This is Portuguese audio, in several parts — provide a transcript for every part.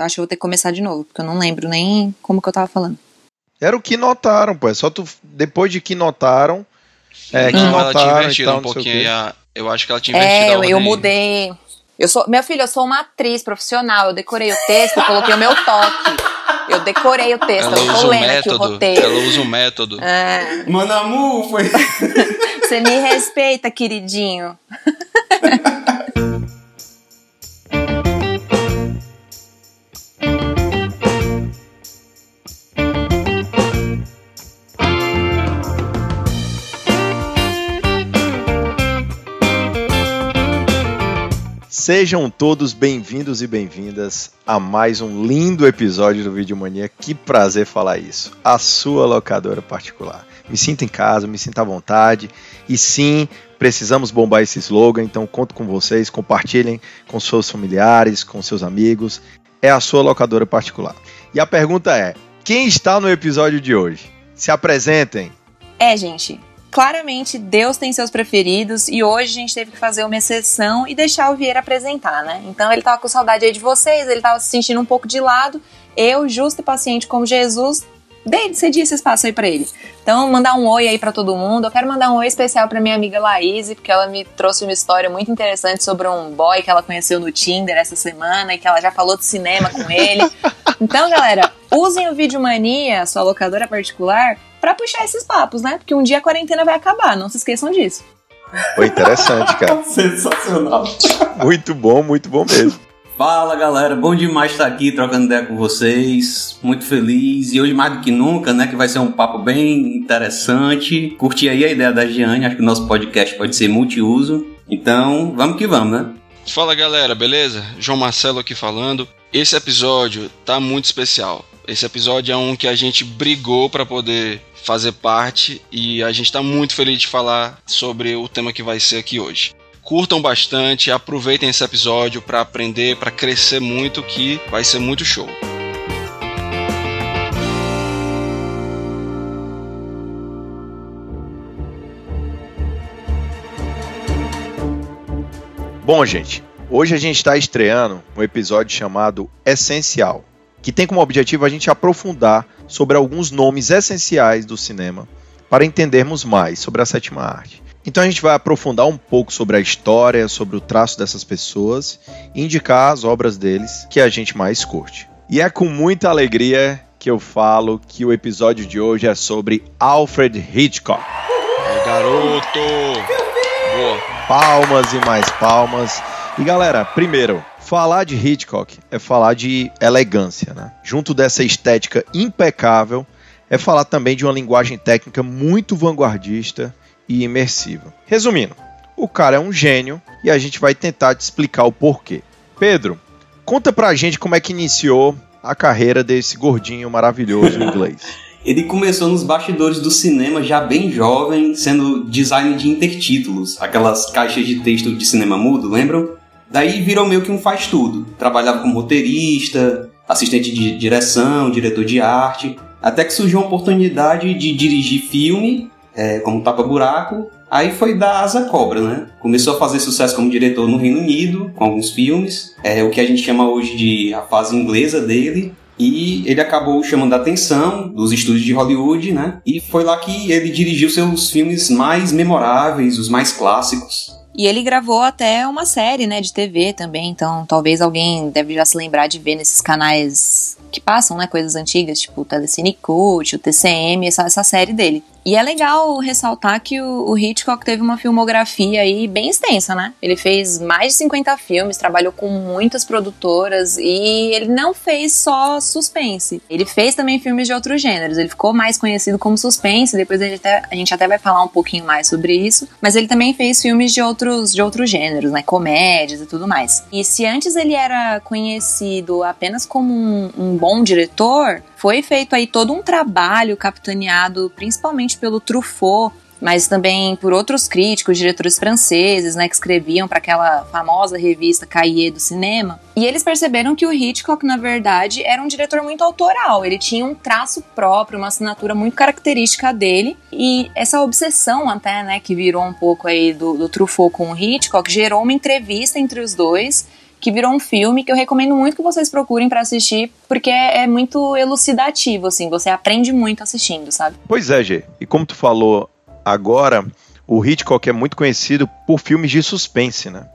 Eu acho que eu vou ter que começar de novo, porque eu não lembro nem como que eu tava falando. Era o que notaram, pô. É só tu. Depois de que notaram. É, que Não, ela notaram tinha e invertido tal, um pouquinho. a- eu acho que ela tinha invertido a É, eu, ordem. eu mudei. Eu sou, meu filho, eu sou uma atriz profissional. Eu decorei o texto, eu coloquei o meu toque. Eu decorei o texto, Ela eu tô usa o lendo aqui o método. roteiro. Ela usa o método. É, Manamu foi. você me respeita, queridinho. Sejam todos bem-vindos e bem-vindas a mais um lindo episódio do Vídeo Mania. Que prazer falar isso. A sua locadora particular. Me sinta em casa, me sinta à vontade. E sim, precisamos bombar esse slogan, então conto com vocês, compartilhem com seus familiares, com seus amigos. É a sua locadora particular. E a pergunta é: quem está no episódio de hoje? Se apresentem. É, gente. Claramente, Deus tem seus preferidos e hoje a gente teve que fazer uma exceção e deixar o Vieira apresentar, né? Então ele tava com saudade aí de vocês, ele tava se sentindo um pouco de lado. Eu, justo e paciente como Jesus, dei, cedi esse espaço aí pra ele. Então, mandar um oi aí pra todo mundo. Eu quero mandar um oi especial pra minha amiga Laís, porque ela me trouxe uma história muito interessante sobre um boy que ela conheceu no Tinder essa semana e que ela já falou de cinema com ele. Então, galera, usem o Vídeo Mania, sua locadora particular, pra puxar esses papos, né? Porque um dia a quarentena vai acabar, não se esqueçam disso. Foi interessante, cara. Sensacional. Muito bom, muito bom mesmo. Fala galera, bom demais estar aqui trocando ideia com vocês. Muito feliz e hoje mais do que nunca, né? Que vai ser um papo bem interessante. Curti aí a ideia da Giane, acho que o nosso podcast pode ser multiuso. Então, vamos que vamos, né? Fala galera, beleza? João Marcelo aqui falando. Esse episódio tá muito especial. Esse episódio é um que a gente brigou para poder fazer parte e a gente tá muito feliz de falar sobre o tema que vai ser aqui hoje. Curtam bastante, aproveitem esse episódio para aprender, para crescer muito, que vai ser muito show. Bom, gente, hoje a gente está estreando um episódio chamado Essencial, que tem como objetivo a gente aprofundar sobre alguns nomes essenciais do cinema para entendermos mais sobre a sétima arte. Então a gente vai aprofundar um pouco sobre a história, sobre o traço dessas pessoas e indicar as obras deles que a gente mais curte. E é com muita alegria que eu falo que o episódio de hoje é sobre Alfred Hitchcock. Aí, garoto! Boa! Palmas e mais palmas. E galera, primeiro, falar de Hitchcock é falar de elegância, né? Junto dessa estética impecável, é falar também de uma linguagem técnica muito vanguardista e imersiva. Resumindo, o cara é um gênio e a gente vai tentar te explicar o porquê. Pedro, conta pra gente como é que iniciou a carreira desse gordinho maravilhoso inglês. Ele começou nos bastidores do cinema já bem jovem, sendo design de intertítulos, aquelas caixas de texto de cinema mudo, lembram? Daí virou meio que um faz tudo. Trabalhava como roteirista, assistente de direção, diretor de arte, até que surgiu a oportunidade de dirigir filme, é, como Tapa Buraco. Aí foi da Asa Cobra, né? Começou a fazer sucesso como diretor no Reino Unido, com alguns filmes, é o que a gente chama hoje de a fase inglesa dele. E ele acabou chamando a atenção dos estúdios de Hollywood, né? E foi lá que ele dirigiu seus filmes mais memoráveis, os mais clássicos. E ele gravou até uma série, né, de TV também, então talvez alguém deve já se lembrar de ver nesses canais que passam, né, coisas antigas, tipo o Telecine Cult, o TCM, essa, essa série dele. E é legal ressaltar que o, o Hitchcock teve uma filmografia aí bem extensa, né? Ele fez mais de 50 filmes, trabalhou com muitas produtoras e ele não fez só suspense. Ele fez também filmes de outros gêneros. Ele ficou mais conhecido como suspense, depois a gente até, a gente até vai falar um pouquinho mais sobre isso. Mas ele também fez filmes de outros, de outros gêneros, né? Comédias e tudo mais. E se antes ele era conhecido apenas como um, um bom diretor, foi feito aí todo um trabalho capitaneado principalmente pelo Truffaut, mas também por outros críticos, diretores franceses, né, que escreviam para aquela famosa revista Cahiers do cinema. E eles perceberam que o Hitchcock, na verdade, era um diretor muito autoral. Ele tinha um traço próprio, uma assinatura muito característica dele. E essa obsessão até, né, que virou um pouco aí do, do Truffaut com o Hitchcock, gerou uma entrevista entre os dois que virou um filme que eu recomendo muito que vocês procurem para assistir, porque é, é, muito elucidativo, assim, você aprende muito assistindo, sabe? Pois é, Gê. E como tu falou agora, o Hitchcock é muito conhecido por filmes de suspense, né?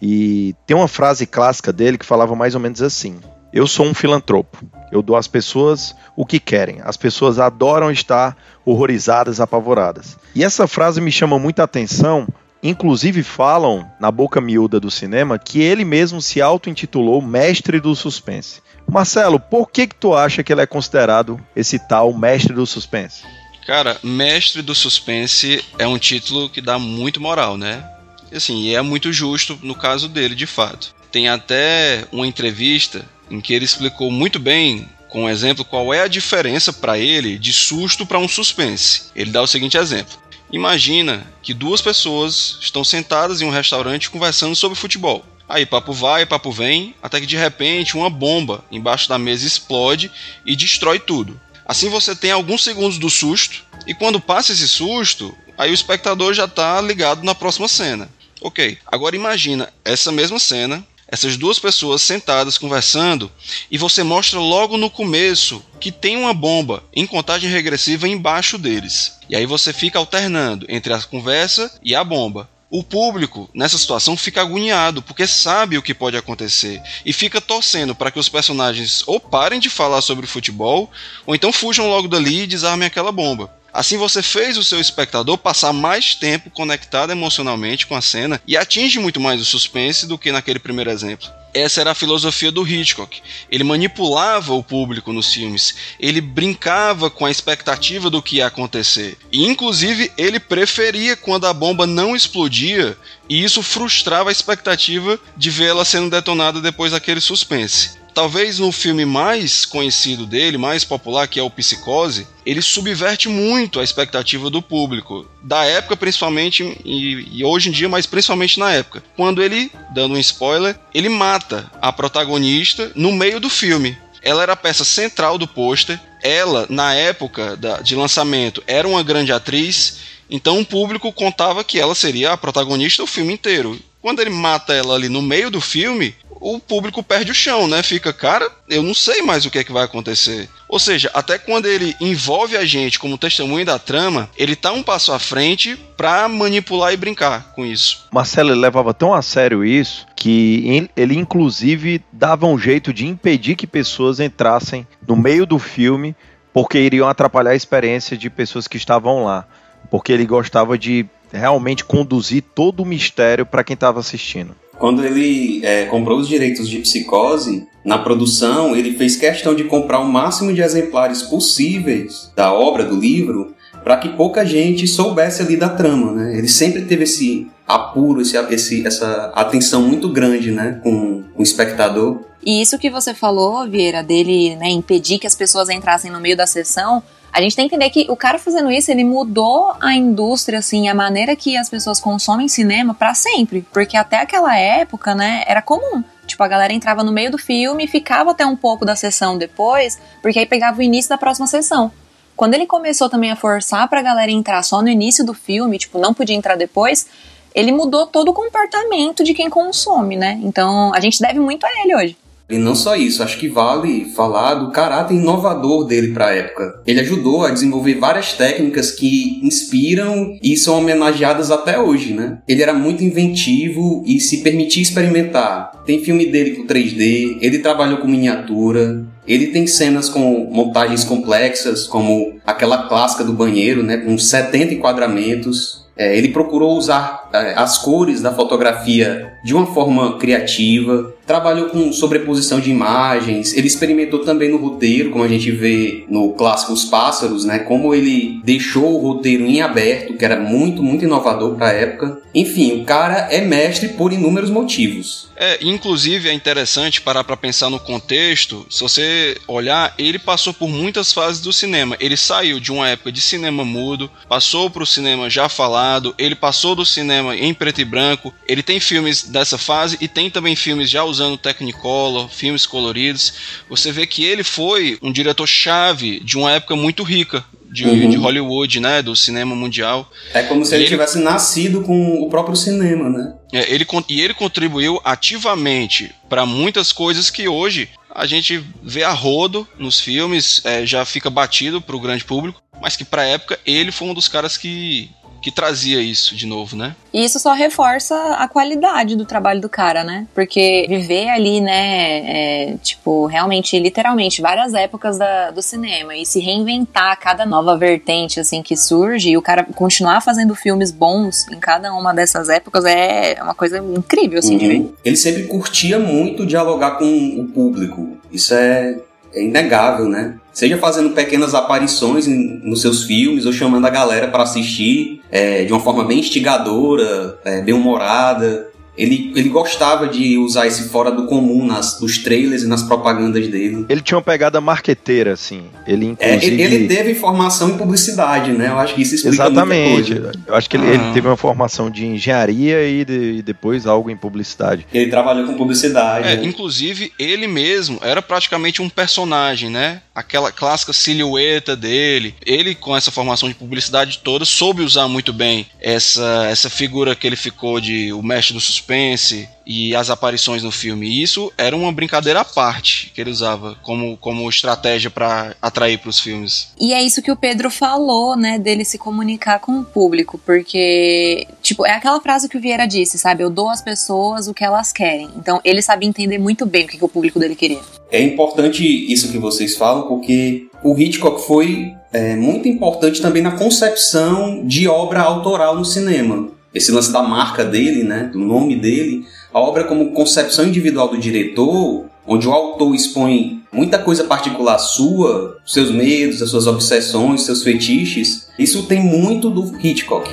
E tem uma frase clássica dele que falava mais ou menos assim: Eu sou um filantropo. Eu dou às pessoas o que querem. As pessoas adoram estar horrorizadas, apavoradas. E essa frase me chama muita atenção. Inclusive falam na boca miúda do cinema que ele mesmo se auto-intitulou mestre do suspense. Marcelo, por que que tu acha que ele é considerado esse tal mestre do suspense? Cara, mestre do suspense é um título que dá muito moral, né? Assim, e é muito justo no caso dele, de fato. Tem até uma entrevista em que ele explicou muito bem, com um exemplo, qual é a diferença para ele de susto para um suspense. Ele dá o seguinte exemplo: Imagina que duas pessoas estão sentadas em um restaurante conversando sobre futebol. Aí papo vai, papo vem, até que de repente uma bomba embaixo da mesa explode e destrói tudo. Assim você tem alguns segundos do susto, e quando passa esse susto, aí o espectador já está ligado na próxima cena. Ok, agora imagina essa mesma cena, essas duas pessoas sentadas conversando, e você mostra logo no começo que tem uma bomba em contagem regressiva embaixo deles. E aí você fica alternando entre a conversa e a bomba. O público, nessa situação, fica agoniado, porque sabe o que pode acontecer e fica torcendo para que os personagens ou parem de falar sobre futebol, ou então fujam logo dali e desarmem aquela bomba. Assim você fez o seu espectador passar mais tempo conectado emocionalmente com a cena e atinge muito mais o suspense do que naquele primeiro exemplo. Essa era a filosofia do Hitchcock. Ele manipulava o público nos filmes, ele brincava com a expectativa do que ia acontecer. E, inclusive, ele preferia quando a bomba não explodia e isso frustrava a expectativa de vê-la sendo detonada depois daquele suspense. Talvez no filme mais conhecido dele, mais popular, que é o Psicose, ele subverte muito a expectativa do público, da época principalmente, e, e, hoje em dia, mas principalmente na época. Quando ele, dando um spoiler, ele mata a protagonista no meio do filme. Ela era a peça central do pôster, ela, na época da, de lançamento, era uma grande atriz, então o público contava que ela seria a protagonista do filme inteiro. Quando ele mata ela ali no meio do filme, o público perde o chão, né? Fica, cara, eu não sei mais o que é que vai acontecer. Ou seja, até quando ele envolve a gente como testemunha da trama, ele tá um passo à frente para manipular e brincar com isso. Marcelo levava tão a sério isso que ele inclusive dava um jeito de impedir que pessoas entrassem no meio do filme porque iriam atrapalhar a experiência de pessoas que estavam lá, porque ele gostava de realmente conduzir todo o mistério para quem estava assistindo. Quando ele é, comprou os direitos de Psicose, na produção ele fez questão de comprar o máximo de exemplares possíveis da obra, do livro, para que pouca gente soubesse ali da trama, né? Ele sempre teve esse apuro, esse, esse, essa atenção muito grande, né, com, o espectador. E isso que você falou, Vieira, dele né, impedir que as pessoas entrassem no meio da sessão, a gente tem que entender que o cara fazendo isso, ele mudou a indústria, assim, a maneira que as pessoas consomem cinema para sempre. Porque até aquela época, né, era comum. Tipo, a galera entrava no meio do filme e ficava até um pouco da sessão depois, porque aí pegava o início da próxima sessão. Quando ele começou também a forçar pra galera entrar só no início do filme, tipo, não podia entrar depois, ele mudou todo o comportamento de quem consome, né? Então, a gente deve muito a ele hoje. E não só isso, acho que vale falar do caráter inovador dele para a época. Ele ajudou a desenvolver várias técnicas que inspiram e são homenageadas até hoje, né? Ele era muito inventivo e se permitia experimentar. Tem filme dele com 3D, ele trabalhou com miniatura, ele tem cenas com montagens complexas, como aquela clássica do banheiro, né, com 70 enquadramentos. É, ele procurou usar as cores da fotografia de uma forma criativa, trabalhou com sobreposição de imagens, ele experimentou também no roteiro, como a gente vê no clássico Os Pássaros, né? Como ele deixou o roteiro em aberto, que era muito, muito inovador para a época. Enfim, o cara é mestre por inúmeros motivos. É, inclusive é interessante parar para pensar no contexto. Se você olhar, ele passou por muitas fases do cinema. Ele saiu de uma época de cinema mudo, passou para o cinema já falado, ele passou do cinema em preto e branco. Ele tem filmes dessa fase e tem também filmes já usando Technicolor, filmes coloridos. Você vê que ele foi um diretor-chave de uma época muito rica de, uhum. de, Hollywood, né, do cinema mundial. É como se ele, ele, tivesse nascido com o próprio cinema, né? É, ele, e ele contribuiu ativamente para muitas coisas que hoje a gente vê a rodo nos filmes, é, já fica batido para o grande público, mas que para a época ele foi um dos caras que que trazia isso de novo, né? E isso só reforça a qualidade do trabalho do cara, né? Porque viver ali, né, é, tipo, realmente, literalmente, várias épocas da, do cinema e se reinventar cada nova vertente, assim, que surge e o cara continuar fazendo filmes bons em cada uma dessas épocas é uma coisa incrível, assim, uhum. de ver. Ele sempre curtia muito dialogar com o público. Isso é, é inegável, né? Seja fazendo pequenas aparições em, nos seus filmes ou chamando a galera para assistir é, de uma forma bem instigadora, é, bem humorada. Ele, ele gostava de usar esse fora do comum nas, nos trailers e nas propagandas dele. Ele tinha uma pegada marqueteira, assim. Ele, inclusive... É, ele teve formação em publicidade, né? Eu acho que isso explica Exatamente. Eu acho que ele, ah. ele, teve uma formação de engenharia e, de, e, depois algo em publicidade. Ele trabalhou com publicidade. É, né? Inclusive, ele mesmo era praticamente um personagem, né? Aquela clássica silhueta dele. Ele, com essa formação de publicidade toda, soube usar muito bem essa, essa figura que ele ficou de o mestre do suspense suspense e as aparições no filme. E isso era uma brincadeira à parte que ele usava como, como estratégia para atrair para os filmes. E é isso que o Pedro falou, né, dele se comunicar com o público, porque, tipo, é aquela frase que o Vieira disse, sabe? Eu dou às pessoas o que elas querem. Então, ele sabe entender muito bem o que, que o público dele queria. É importante isso que vocês falam, porque o Hitchcock foi é, muito importante também na concepção de obra autoral no cinema esse lance da marca dele, né, do nome dele, a obra como concepção individual do diretor, onde o autor expõe muita coisa particular sua, seus medos, as suas obsessões, seus fetiches, isso tem muito do Hitchcock.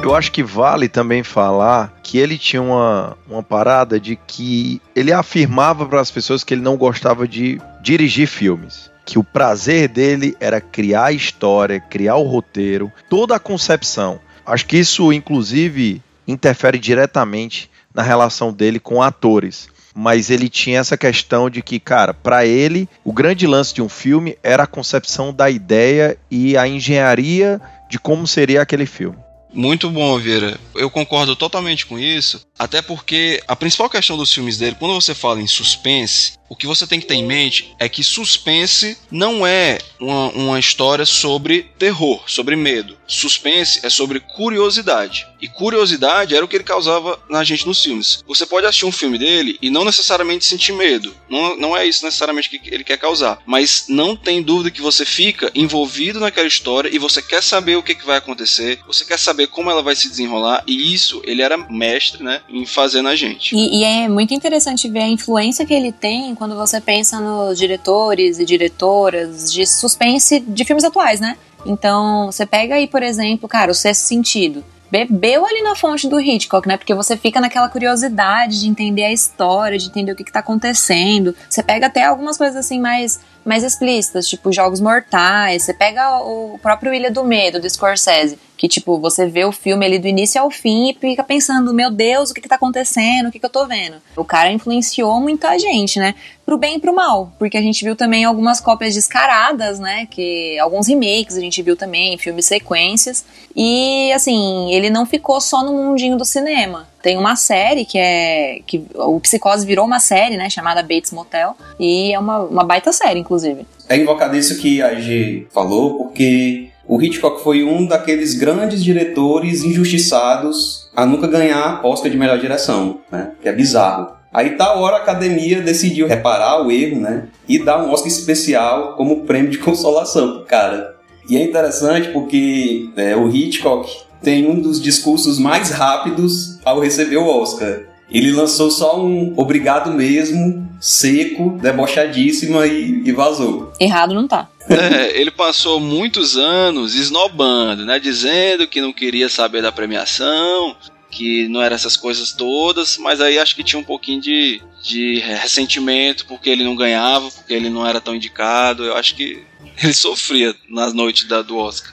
Eu acho que vale também falar que ele tinha uma, uma parada de que ele afirmava para as pessoas que ele não gostava de dirigir filmes que o prazer dele era criar a história, criar o roteiro, toda a concepção. Acho que isso, inclusive, interfere diretamente na relação dele com atores. Mas ele tinha essa questão de que, cara, para ele, o grande lance de um filme era a concepção da ideia e a engenharia de como seria aquele filme. Muito bom, Vieira. Eu concordo totalmente com isso, até porque a principal questão dos filmes dele, quando você fala em suspense, o que você tem que ter em mente é que suspense não é uma, uma história sobre terror, sobre medo. Suspense é sobre curiosidade. E curiosidade era o que ele causava na gente nos filmes. Você pode assistir um filme dele e não necessariamente sentir medo. Não, não é isso necessariamente que ele quer causar. Mas não tem dúvida que você fica envolvido naquela história e você quer saber o que, que vai acontecer, você quer saber como ela vai se desenrolar. E isso ele era mestre, né, em fazer na gente. E, e é muito interessante ver a influência que ele tem quando você pensa nos diretores e diretoras de suspense de filmes atuais, né? Então, você pega aí, por exemplo, cara, o Sexto Sentido. Bebeu ali na fonte do Hitchcock, né? Porque você fica naquela curiosidade de entender a história, de entender o que, que tá acontecendo. Você pega até algumas coisas assim mais mais explícitas, tipo Jogos Mortais. Você pega o próprio Ilha do Medo, do Scorsese, que, tipo, você vê o filme ali do início ao fim e fica pensando, meu Deus, o que que tá acontecendo? O que que eu tô vendo? O cara influenciou muita gente, né? Pro bem e pro mal, porque a gente viu também algumas cópias descaradas, né? Que alguns remakes a gente viu também, filmes sequências. E, assim, ele não ficou só no mundinho do cinema. Tem uma série que é. que O Psicose virou uma série, né? Chamada Bates Motel. E é uma, uma baita série, inclusive. É invocado isso que a G falou, porque o Hitchcock foi um daqueles grandes diretores injustiçados a nunca ganhar Oscar de melhor direção, né? Que é bizarro. Aí tal hora a academia decidiu reparar o erro, né? E dar um Oscar especial como prêmio de consolação, cara. E é interessante porque é, o Hitchcock tem um dos discursos mais rápidos ao receber o Oscar. Ele lançou só um obrigado mesmo, seco, debochadíssima e, e vazou. Errado não tá. É, ele passou muitos anos esnobando, né? Dizendo que não queria saber da premiação, que não eram essas coisas todas, mas aí acho que tinha um pouquinho de, de ressentimento porque ele não ganhava, porque ele não era tão indicado. Eu acho que ele sofria nas noites da, do Oscar.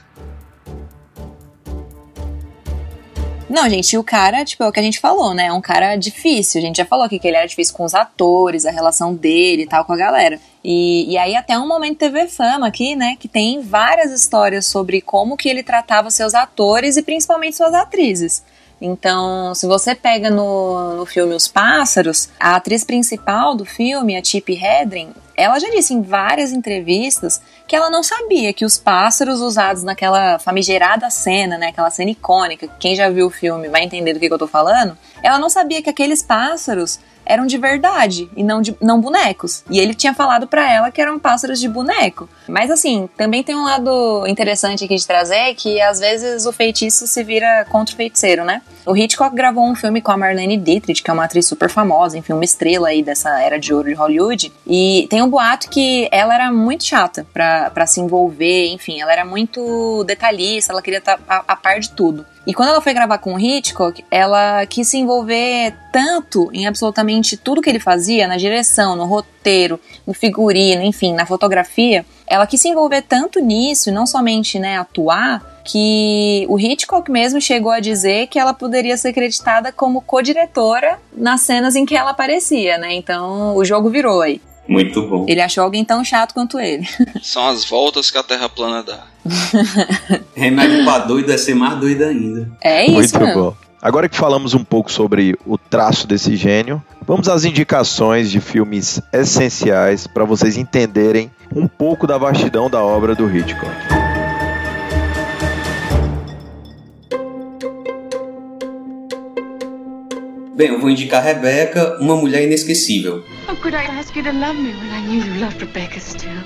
Não, gente, o cara, tipo, é o que a gente falou, né? É um cara difícil. A gente já falou aqui que ele era difícil com os atores, a relação dele e tal com a galera. E, e aí até um momento TV Fama aqui, né, que tem várias histórias sobre como que ele tratava seus atores e principalmente suas atrizes. Então, se você pega no, no filme Os Pássaros, a atriz principal do filme, a Tippi Hedren, ela já disse em várias entrevistas que ela não sabia que os pássaros usados naquela famigerada cena, né, aquela cena icônica, quem já viu o filme vai entender do que, que eu tô falando, ela não sabia que aqueles pássaros eram de verdade e não, de, não bonecos. E ele tinha falado para ela que eram pássaros de boneco. Mas assim, também tem um lado interessante aqui de trazer que às vezes o feitiço se vira contra o feiticeiro, né? O Hitchcock gravou um filme com a Marlene Dietrich, que é uma atriz super famosa, enfim, uma estrela aí dessa era de ouro de Hollywood. E tem um boato que ela era muito chata para se envolver, enfim, ela era muito detalhista, ela queria estar tá a, a par de tudo. E quando ela foi gravar com o Hitchcock, ela quis se envolver tanto em absolutamente tudo que ele fazia, na direção, no roteiro, no figurino, enfim, na fotografia. Ela quis se envolver tanto nisso e não somente, né, atuar, que o Hitchcock mesmo chegou a dizer que ela poderia ser creditada como co-diretora nas cenas em que ela aparecia, né? Então o jogo virou aí. Muito bom. Ele achou alguém tão chato quanto ele. São as voltas que a Terra plana dá. Remédio pra doido é ser mais doido ainda. É isso, Muito bom. Agora que falamos um pouco sobre o traço desse gênio, vamos às indicações de filmes essenciais para vocês entenderem um pouco da vastidão da obra do Hitchcock. Bem, eu vou indicar Rebecca, uma mulher inesquecível. How could I ask you to love me when I knew you loved Rebecca still?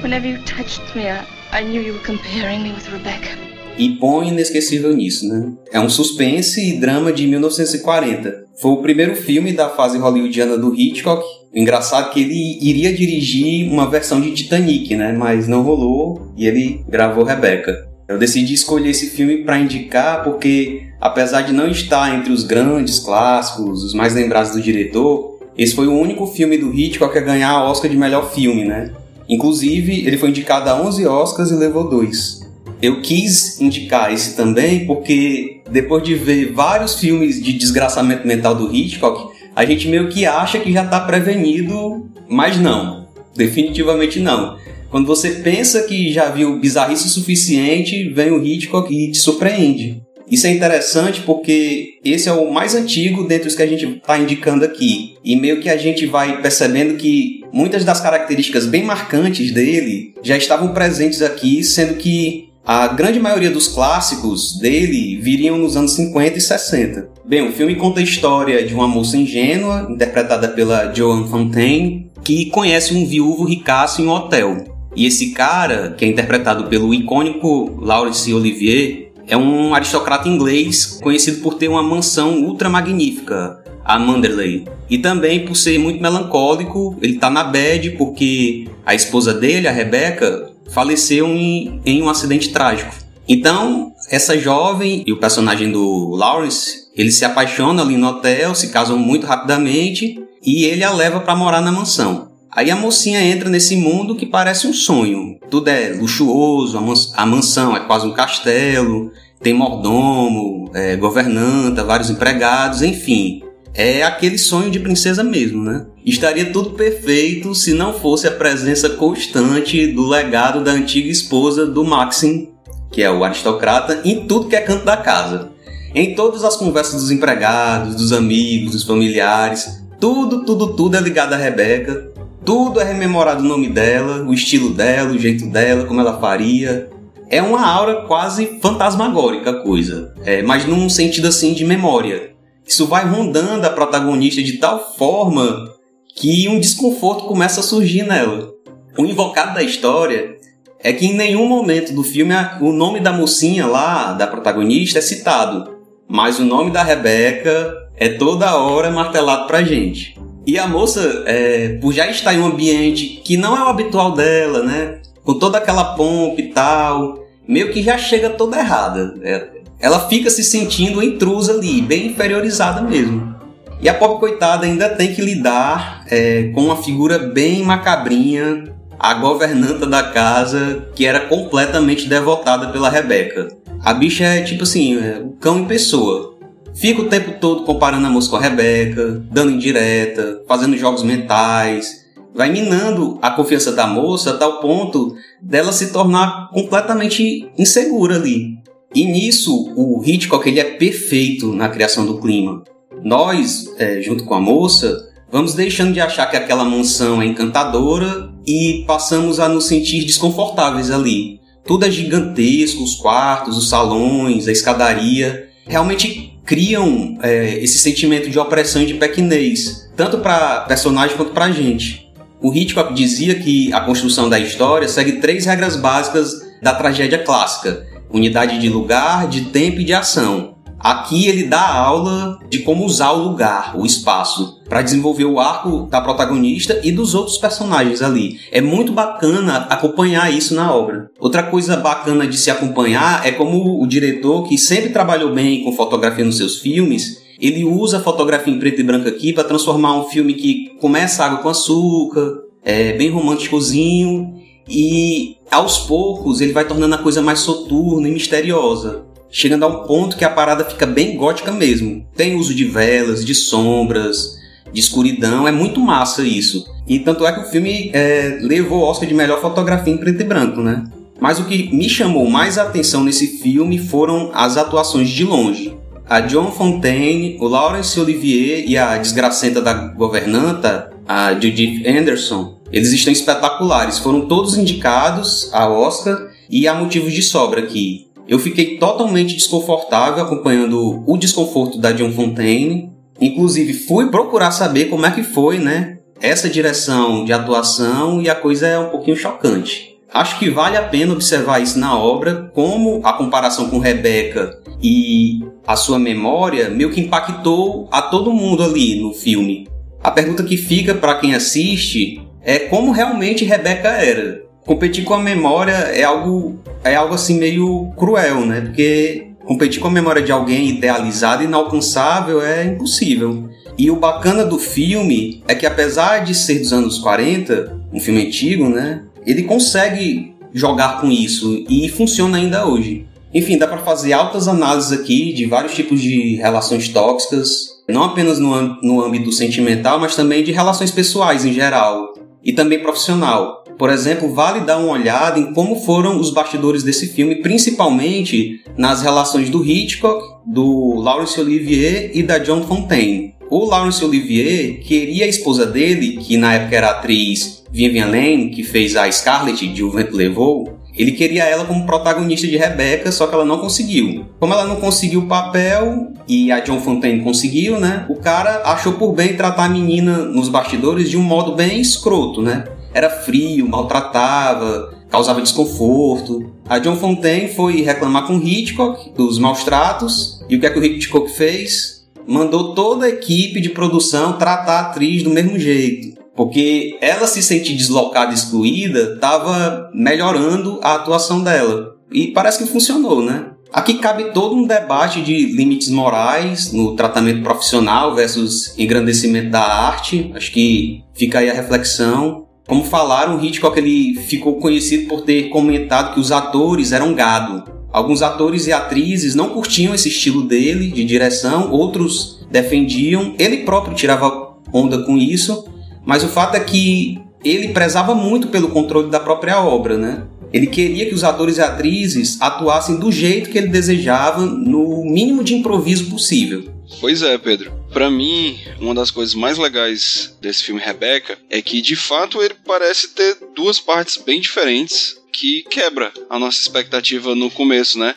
Whenever you touched me, I, I knew you were comparing me with Rebecca. E põe inesquecível nisso, né? É um suspense e drama de 1940. Foi o primeiro filme da fase hollywoodiana do Hitchcock. Engraçado que ele iria dirigir uma versão de Titanic, né? Mas não rolou e ele gravou Rebecca. Eu decidi escolher esse filme para indicar porque, apesar de não estar entre os grandes clássicos, os mais lembrados do diretor, esse foi o único filme do Hitchcock a ganhar a Oscar de melhor filme, né? Inclusive, ele foi indicado a 11 Oscars e levou dois. Eu quis indicar esse também porque, depois de ver vários filmes de desgraçamento mental do Hitchcock, a gente meio que acha que já está prevenido, mas não. Definitivamente não. Quando você pensa que já viu bizarrice suficiente, vem o Hitchcock e te surpreende. Isso é interessante porque esse é o mais antigo dentre os que a gente está indicando aqui. E meio que a gente vai percebendo que muitas das características bem marcantes dele já estavam presentes aqui, sendo que a grande maioria dos clássicos dele viriam nos anos 50 e 60. Bem, o filme conta a história de uma moça ingênua, interpretada pela Joan Fontaine, que conhece um viúvo ricaço em um hotel. E esse cara, que é interpretado pelo icônico Laurence Olivier, é um aristocrata inglês conhecido por ter uma mansão ultra magnífica, a Manderley. E também por ser muito melancólico, ele tá na bad porque a esposa dele, a Rebecca, faleceu em, em um acidente trágico. Então, essa jovem e o personagem do Lawrence, eles se apaixonam ali no hotel, se casam muito rapidamente e ele a leva para morar na mansão. Aí a mocinha entra nesse mundo que parece um sonho. Tudo é luxuoso, a, mansão é quase um castelo, tem mordomo, é, governanta, vários empregados, enfim. É aquele sonho de princesa mesmo, né? Estaria tudo perfeito se não fosse a presença constante do legado da antiga esposa do Maxim, que é o aristocrata, em tudo que é canto da casa. Em todas as conversas dos empregados, dos amigos, dos familiares, tudo, tudo, tudo é ligado a Rebeca tudo é rememorado o nome dela, o estilo dela, o jeito dela, como ela faria. É uma aura quase fantasmagórica coisa, é, mas num sentido assim de memória. Isso vai rondando a protagonista de tal forma que um desconforto começa a surgir nela. O invocado da história é que em nenhum momento do filme o nome da mocinha lá, da protagonista, é citado, mas o nome da Rebeca é toda hora martelado pra gente. E a moça, é, por já estar em um ambiente que não é o habitual dela, né? Com toda aquela pompa e tal, meio que já chega toda errada. É, ela fica se sentindo intrusa ali, bem inferiorizada mesmo. E a pobre coitada ainda tem que lidar é, com uma figura bem macabrinha, a governanta da casa, que era completamente devotada pela Rebeca. A bicha é tipo assim, é o cão em pessoa. Fica o tempo todo comparando a moça com a Rebeca, dando indireta, fazendo jogos mentais, vai minando a confiança da moça a tal ponto dela se tornar completamente insegura ali. E nisso, o Hitchcock ele é perfeito na criação do clima. Nós, é, junto com a moça, vamos deixando de achar que aquela mansão é encantadora e passamos a nos sentir desconfortáveis ali. Tudo é gigantesco, os quartos, os salões, a escadaria. Realmente criam é, esse sentimento de opressão e de pequenez, tanto para personagem quanto para gente. O Hitchcock dizia que a construção da história segue três regras básicas da tragédia clássica: unidade de lugar, de tempo e de ação. Aqui ele dá aula de como usar o lugar, o espaço, para desenvolver o arco da protagonista e dos outros personagens ali. É muito bacana acompanhar isso na obra. Outra coisa bacana de se acompanhar é como o diretor, que sempre trabalhou bem com fotografia nos seus filmes, ele usa a fotografia em preto e branco aqui para transformar um filme que começa água com açúcar, é bem românticozinho, e aos poucos ele vai tornando a coisa mais soturna e misteriosa. Chegando a um ponto que a parada fica bem gótica mesmo. Tem uso de velas, de sombras, de escuridão, é muito massa isso. E tanto é que o filme é, levou o Oscar de melhor fotografia em preto e branco, né? Mas o que me chamou mais a atenção nesse filme foram as atuações de longe a John Fontaine, o Laurence Olivier e a desgracenta da governanta, a Judith Anderson, eles estão espetaculares. Foram todos indicados a Oscar e há motivos de sobra aqui. Eu fiquei totalmente desconfortável acompanhando o desconforto da John Fontaine. Inclusive fui procurar saber como é que foi, né? Essa direção de atuação e a coisa é um pouquinho chocante. Acho que vale a pena observar isso na obra, como a comparação com Rebecca e a sua memória meio que impactou a todo mundo ali no filme. A pergunta que fica para quem assiste é como realmente Rebecca era. Competir com a memória é algo é algo assim meio cruel, né? Porque competir com a memória de alguém idealizado e inalcançável é impossível. E o bacana do filme é que apesar de ser dos anos 40, um filme antigo, né? ele consegue jogar com isso e funciona ainda hoje. Enfim, dá para fazer altas análises aqui de vários tipos de relações tóxicas, não apenas no, no âmbito sentimental, mas também de relações pessoais em geral e também profissional. Por exemplo, vale dar uma olhada em como foram os bastidores desse filme, principalmente nas relações do Hitchcock, do Laurence Olivier e da John Fontaine. O Laurence Olivier queria a esposa dele, que na época era atriz Vivian Lane, que fez a Scarlett de O Vento Levou, ele queria ela como protagonista de Rebecca, só que ela não conseguiu. Como ela não conseguiu o papel e a John Fontaine conseguiu, né? O cara achou por bem tratar a menina nos bastidores de um modo bem escroto, né? Era frio, maltratava, causava desconforto. A John Fontaine foi reclamar com Hitchcock dos maus tratos e o que é que o Hitchcock fez? Mandou toda a equipe de produção tratar a atriz do mesmo jeito. Porque ela se sentir deslocada, excluída, estava melhorando a atuação dela. E parece que funcionou, né? Aqui cabe todo um debate de limites morais no tratamento profissional versus engrandecimento da arte. Acho que fica aí a reflexão. Como falaram, Hitchcock ele ficou conhecido por ter comentado que os atores eram gado. Alguns atores e atrizes não curtiam esse estilo dele de direção, outros defendiam. Ele próprio tirava onda com isso, mas o fato é que ele prezava muito pelo controle da própria obra, né? Ele queria que os atores e atrizes atuassem do jeito que ele desejava, no mínimo de improviso possível. Pois é, Pedro. Para mim, uma das coisas mais legais desse filme Rebecca é que de fato ele parece ter duas partes bem diferentes que quebra a nossa expectativa no começo, né?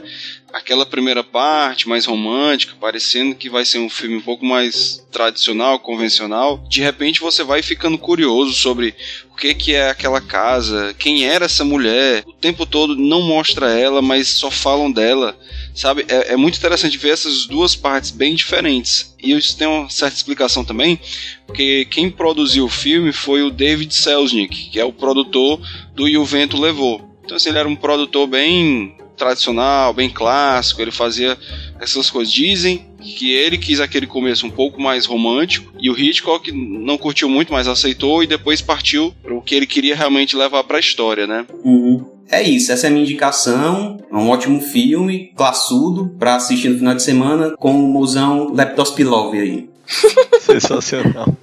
aquela primeira parte mais romântica, parecendo que vai ser um filme um pouco mais tradicional, convencional, de repente você vai ficando curioso sobre o que que é aquela casa, quem era essa mulher. O tempo todo não mostra ela, mas só falam dela. Sabe, é, é muito interessante ver essas duas partes bem diferentes. E isso tem uma certa explicação também, porque quem produziu o filme foi o David Selznick, que é o produtor do E o Vento Levou. Então, assim, ele era um produtor bem tradicional, bem clássico, ele fazia essas coisas. Dizem que ele quis aquele começo um pouco mais romântico e o Hitchcock não curtiu muito, mas aceitou e depois partiu para o que ele queria realmente levar para a história, né? Uhum. É isso, essa é a minha indicação. É um ótimo filme, classudo, pra assistir no final de semana com o mozão Leptospilov aí. Sensacional.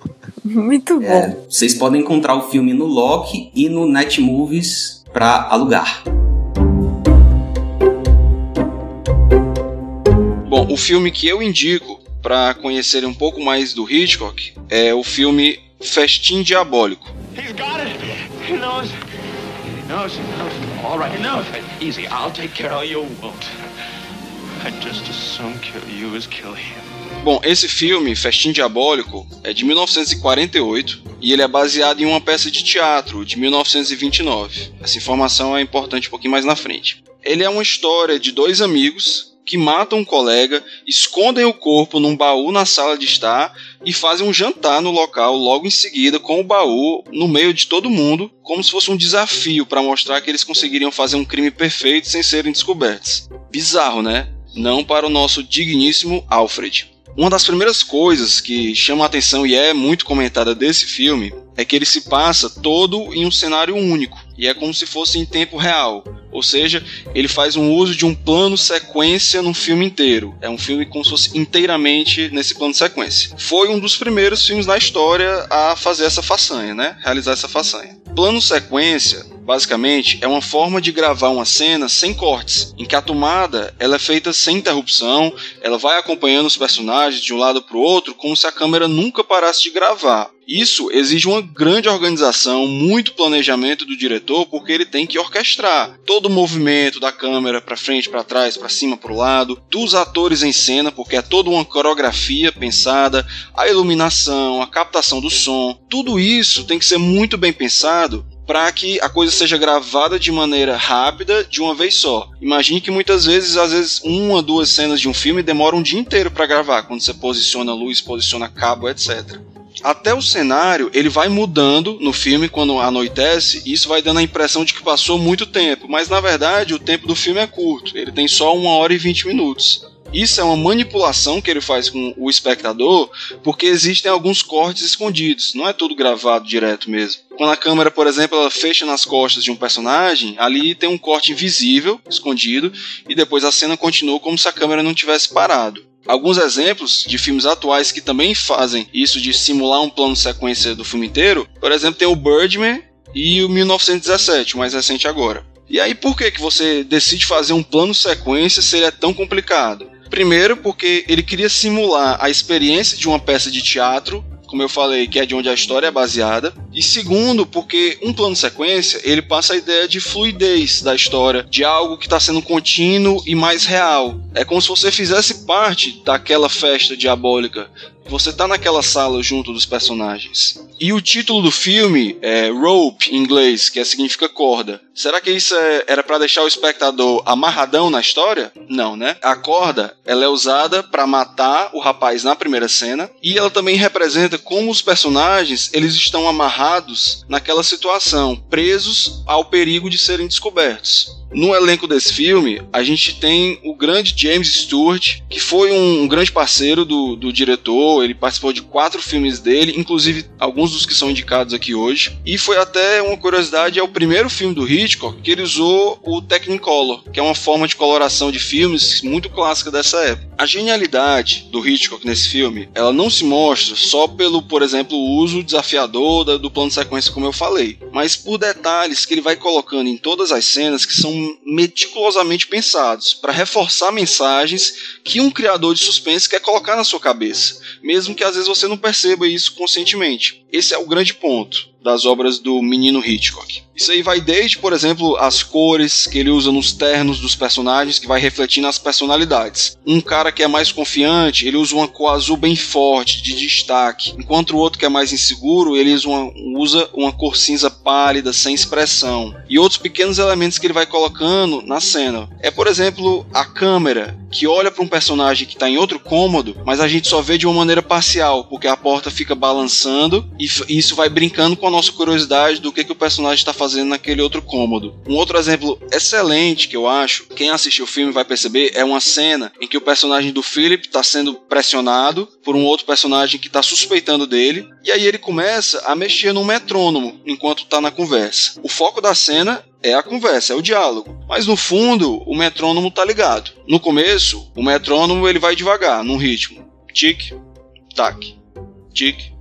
Muito bom. É, vocês podem encontrar o filme no Loki e no Netmovies pra alugar. Bom, o filme que eu indico para conhecer um pouco mais do Hitchcock é o filme Festim Diabólico. He's got knows. He knows. All right. Knows. Easy. I'll take care of you. Won't. I'd just as soon kill you as kill him. Bom, esse filme, Festim Diabólico, é de 1948 e ele é baseado em uma peça de teatro de 1929. Essa informação é importante um pouquinho mais na frente. Ele é uma história de dois amigos que matam um colega, escondem o corpo num baú na sala de estar e fazem um jantar no local logo em seguida com o baú no meio de todo mundo, como se fosse um desafio para mostrar que eles conseguiriam fazer um crime perfeito sem serem descobertos. Bizarro, né? Não para o nosso digníssimo Alfred. Uma das primeiras coisas que chama a atenção e é muito comentada desse filme é que ele se passa todo em um cenário único e é como se fosse em tempo real. Ou seja, ele faz um uso de um plano sequência no filme inteiro. É um filme como se fosse inteiramente nesse plano sequência. Foi um dos primeiros filmes na história a fazer essa façanha, né? Realizar essa façanha. Plano sequência basicamente, é uma forma de gravar uma cena sem cortes, em que a tomada ela é feita sem interrupção, ela vai acompanhando os personagens de um lado para o outro, como se a câmera nunca parasse de gravar. Isso exige uma grande organização, muito planejamento do diretor, porque ele tem que orquestrar todo o movimento da câmera para frente, para trás, para cima, para o lado, dos atores em cena, porque é toda uma coreografia pensada, a iluminação, a captação do som, tudo isso tem que ser muito bem pensado para que a coisa seja gravada de maneira rápida de uma vez só. Imagine que muitas vezes, às vezes, uma, duas cenas de um filme demoram um dia inteiro para gravar, quando você posiciona luz, posiciona cabo, etc. Até o cenário ele vai mudando no filme quando anoitece, e isso vai dando a impressão de que passou muito tempo, mas na verdade o tempo do filme é curto, ele tem só uma hora e vinte minutos. Isso é uma manipulação que ele faz com o espectador, porque existem alguns cortes escondidos, não é tudo gravado direto mesmo. Quando a câmera, por exemplo, ela fecha nas costas de um personagem, ali tem um corte invisível, escondido, e depois a cena continua como se a câmera não tivesse parado. Alguns exemplos de filmes atuais que também fazem isso de simular um plano sequência do filme inteiro, por exemplo, tem o Birdman e o 1917, o mais recente agora. E aí por que, que você decide fazer um plano sequência se ele é tão complicado? Primeiro, porque ele queria simular a experiência de uma peça de teatro como eu falei, que é de onde a história é baseada. E segundo, porque um plano sequência, ele passa a ideia de fluidez da história, de algo que está sendo contínuo e mais real. É como se você fizesse parte daquela festa diabólica. Você tá naquela sala junto dos personagens. E o título do filme é Rope em inglês, que é, significa corda. Será que isso é, era para deixar o espectador amarradão na história? Não, né? A corda, ela é usada para matar o rapaz na primeira cena e ela também representa como os personagens, eles estão amarrados naquela situação, presos ao perigo de serem descobertos. No elenco desse filme, a gente tem o grande James Stewart, que foi um, grande parceiro do, do diretor, ele participou de quatro filmes dele, inclusive alguns dos que são indicados aqui hoje. E foi até uma curiosidade, é o primeiro filme do Hitchcock que ele usou o Technicolor, que é uma forma de coloração de filmes muito clássica dessa época. A genialidade do Hitchcock nesse filme, ela não se mostra só pelo, por exemplo, o uso desafiador do plano de sequência, como eu falei, mas por detalhes que ele vai colocando em todas as cenas que são meticulosamente pensados para reforçar mensagens que um criador de suspense quer colocar na sua cabeça, mesmo que às vezes você não perceba isso conscientemente. Esse é o grande ponto das obras do menino Hitchcock. Isso aí vai desde, por exemplo, as cores que ele usa nos ternos dos personagens, que vai refletir nas personalidades. Um cara que é mais confiante, ele usa uma cor azul bem forte, de destaque, enquanto o outro que é mais inseguro, ele usa uma, usa uma cor cinza pálida, sem expressão. E outros pequenos elementos que ele vai colocando na cena. É, por exemplo, a câmera, que olha para um personagem que está em outro cômodo, mas a gente só vê de uma maneira parcial, porque a porta fica balançando e isso vai brincando com a nossa curiosidade do que, que o personagem está fazendo naquele outro cômodo. Um outro exemplo excelente que eu acho, quem assistiu o filme vai perceber, é uma cena em que o personagem do Philip está sendo pressionado por um outro personagem que está suspeitando dele, E aí ele começa a mexer no metrônomo enquanto tá na conversa. O foco da cena é a conversa, é o diálogo. Mas no fundo, o metrônomo tá ligado. No começo, o metrônomo ele vai devagar, num ritmo. Tic, tac, tic,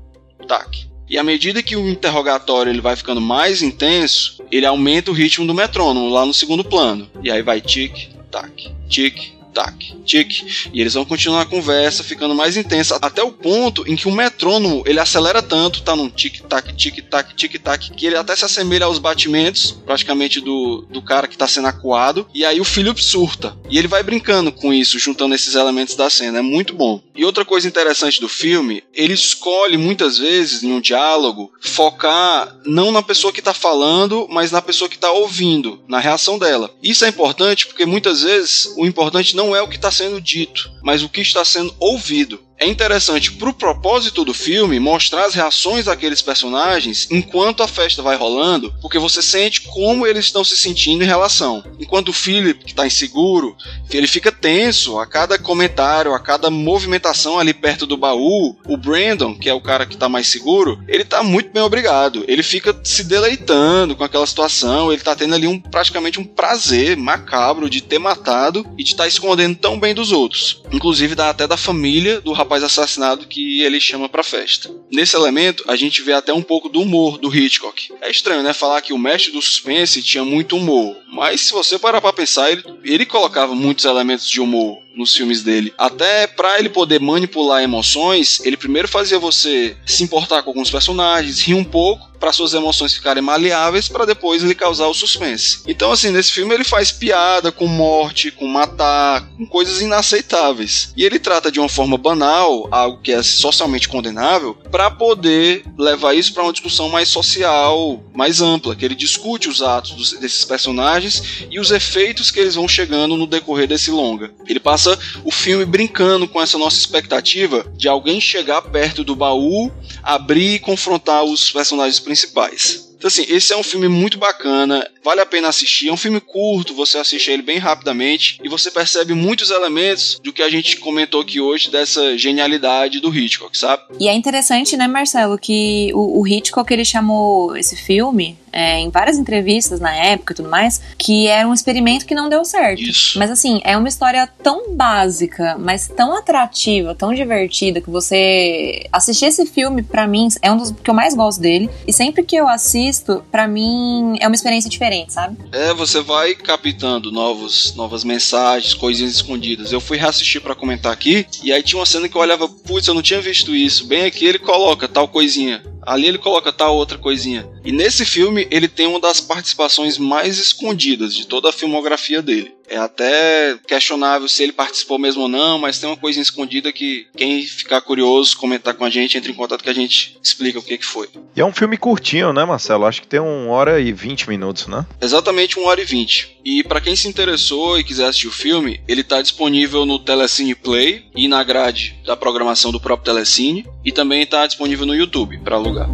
tac. E à medida que o interrogatório ele vai ficando mais intenso, ele aumenta o ritmo do metrônomo lá no segundo plano. E aí vai tic, tac, tic, tac, tic, e eles vão continuar a conversa ficando mais intensa até o ponto em que o metrônomo ele acelera tanto, tá num tic tac, tic tac, tic tac, que ele até se assemelha aos batimentos, praticamente do, do cara que tá sendo acuado, e aí o Philip surta. E ele vai brincando com isso, juntando esses elementos da cena, é muito bom. E outra coisa interessante do filme, ele escolhe muitas vezes em um diálogo focar não na pessoa que tá falando, mas na pessoa que tá ouvindo, na reação dela. Isso é importante porque muitas vezes o importante não não é o que está sendo dito, mas o que está sendo ouvido. É interessante para o propósito do filme mostrar as reações daqueles personagens enquanto a festa vai rolando, porque você sente como eles estão se sentindo em relação. Enquanto o Philip, que está inseguro, ele fica tenso a cada comentário, a cada movimentação ali perto do baú. O Brandon, que é o cara que está mais seguro, ele está muito bem obrigado. Ele fica se deleitando com aquela situação, ele está tendo ali um praticamente um prazer macabro de ter matado e de estar tá escondendo tão bem dos outros. Inclusive dá até da família do rapaz rapaz assassinado que ele chama pra festa. Nesse elemento, a gente vê até um pouco do humor do Hitchcock. É estranho, né? Falar que o mestre do suspense tinha muito humor. Mas se você parar pra pensar, ele, ele colocava muitos elementos de humor nos filmes dele. Até para ele poder manipular emoções, ele primeiro fazia você se importar com alguns personagens, rir um pouco, para suas emoções ficarem maleáveis para depois ele causar o suspense. Então assim, nesse filme ele faz piada com morte, com matar, com coisas inaceitáveis. E ele trata de uma forma banal, algo que é socialmente condenável, para poder levar isso para uma discussão mais social, mais ampla, que ele discute os atos dos, desses personagens e os efeitos que eles vão chegando no decorrer desse longa. Ele passa o filme brincando com essa nossa expectativa de alguém chegar perto do baú, abrir e confrontar os personagens principais principais. Então, assim, esse é um filme muito bacana, vale a pena assistir. É um filme curto, você assiste ele bem rapidamente e você percebe muitos elementos do que a gente comentou aqui hoje dessa genialidade do Hitchcock, sabe? E é interessante, né, Marcelo, que o, o Hitchcock ele chamou esse filme é, em várias entrevistas na época e tudo mais, que era um experimento que não deu certo. Isso. Mas assim, é uma história tão básica, mas tão atrativa, tão divertida, que você assistir esse filme, para mim, é um dos que eu mais gosto dele. E sempre que eu assisto, para mim, é uma experiência diferente, sabe? É, você vai captando novos, novas mensagens, coisinhas escondidas. Eu fui reassistir para comentar aqui, e aí tinha uma cena que eu olhava, putz, eu não tinha visto isso. Bem aqui ele coloca tal coisinha. Ali ele coloca tal outra coisinha. E nesse filme ele tem uma das participações mais escondidas de toda a filmografia dele. É até questionável se ele participou mesmo ou não, mas tem uma coisa escondida que quem ficar curioso, comentar com a gente, entre em contato que a gente explica o que, que foi. E é um filme curtinho, né, Marcelo? Acho que tem uma hora e vinte minutos, né? Exatamente uma hora e vinte. E para quem se interessou e quiser assistir o filme, ele está disponível no Telecine Play e na grade da programação do próprio Telecine, e também está disponível no YouTube para alugar.